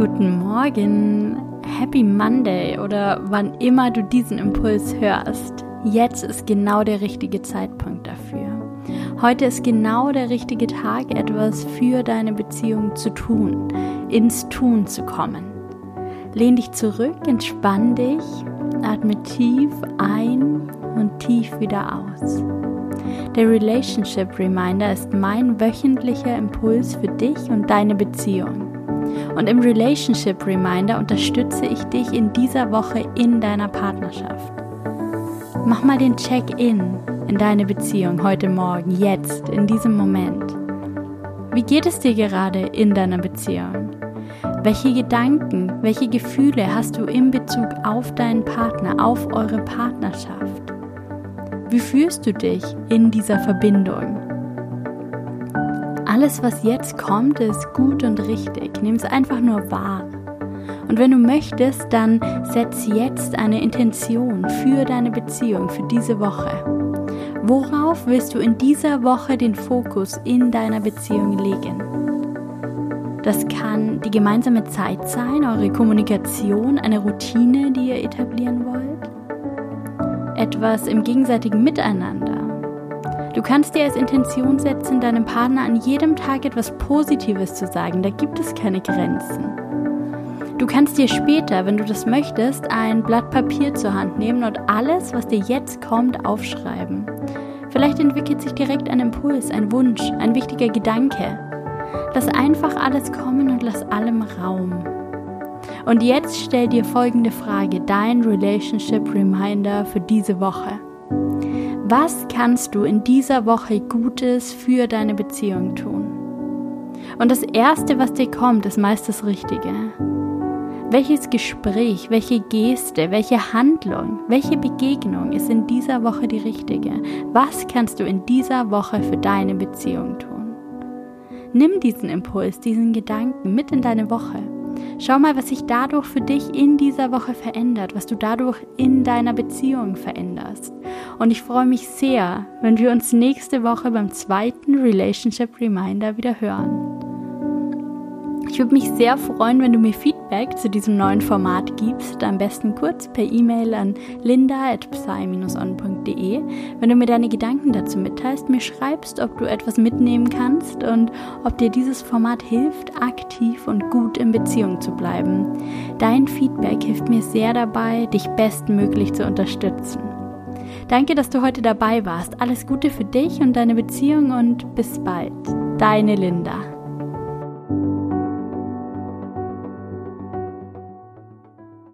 Guten Morgen, Happy Monday oder wann immer du diesen Impuls hörst. Jetzt ist genau der richtige Zeitpunkt dafür. Heute ist genau der richtige Tag, etwas für deine Beziehung zu tun, ins Tun zu kommen. Lehn dich zurück, entspann dich, atme tief ein und tief wieder aus. Der Relationship Reminder ist mein wöchentlicher Impuls für dich und deine Beziehung. Und im Relationship Reminder unterstütze ich dich in dieser Woche in deiner Partnerschaft. Mach mal den Check-in in deine Beziehung heute Morgen, jetzt, in diesem Moment. Wie geht es dir gerade in deiner Beziehung? Welche Gedanken, welche Gefühle hast du in Bezug auf deinen Partner, auf eure Partnerschaft? Wie fühlst du dich in dieser Verbindung? Alles, was jetzt kommt, ist gut und richtig. Nimm es einfach nur wahr. Und wenn du möchtest, dann setz jetzt eine Intention für deine Beziehung, für diese Woche. Worauf willst du in dieser Woche den Fokus in deiner Beziehung legen? Das kann die gemeinsame Zeit sein, eure Kommunikation, eine Routine, die ihr etablieren wollt. Etwas im gegenseitigen Miteinander, Du kannst dir als Intention setzen, deinem Partner an jedem Tag etwas Positives zu sagen. Da gibt es keine Grenzen. Du kannst dir später, wenn du das möchtest, ein Blatt Papier zur Hand nehmen und alles, was dir jetzt kommt, aufschreiben. Vielleicht entwickelt sich direkt ein Impuls, ein Wunsch, ein wichtiger Gedanke. Lass einfach alles kommen und lass allem Raum. Und jetzt stell dir folgende Frage, dein Relationship Reminder für diese Woche. Was kannst du in dieser Woche Gutes für deine Beziehung tun? Und das Erste, was dir kommt, ist meist das Richtige. Welches Gespräch, welche Geste, welche Handlung, welche Begegnung ist in dieser Woche die richtige? Was kannst du in dieser Woche für deine Beziehung tun? Nimm diesen Impuls, diesen Gedanken mit in deine Woche Schau mal, was sich dadurch für dich in dieser Woche verändert, was du dadurch in deiner Beziehung veränderst. Und ich freue mich sehr, wenn wir uns nächste Woche beim zweiten Relationship Reminder wieder hören. Ich würde mich sehr freuen, wenn du mir Feedback zu diesem neuen Format gibst, am besten kurz per E-Mail an linda.psy-on.de. Wenn du mir deine Gedanken dazu mitteilst, mir schreibst, ob du etwas mitnehmen kannst und ob dir dieses Format hilft, aktiv und gut in Beziehung zu bleiben. Dein Feedback hilft mir sehr dabei, dich bestmöglich zu unterstützen. Danke, dass du heute dabei warst. Alles Gute für dich und deine Beziehung und bis bald. Deine Linda.